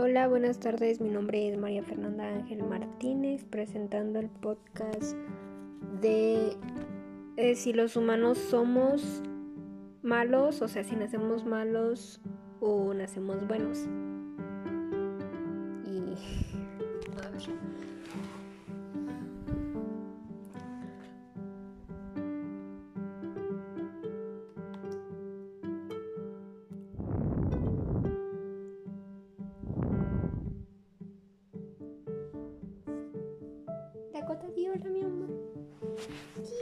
Hola, buenas tardes. Mi nombre es María Fernanda Ángel Martínez, presentando el podcast de eh, si los humanos somos malos, o sea, si nacemos malos o nacemos buenos. Y কথা কি ওটা আমি আম্মা কি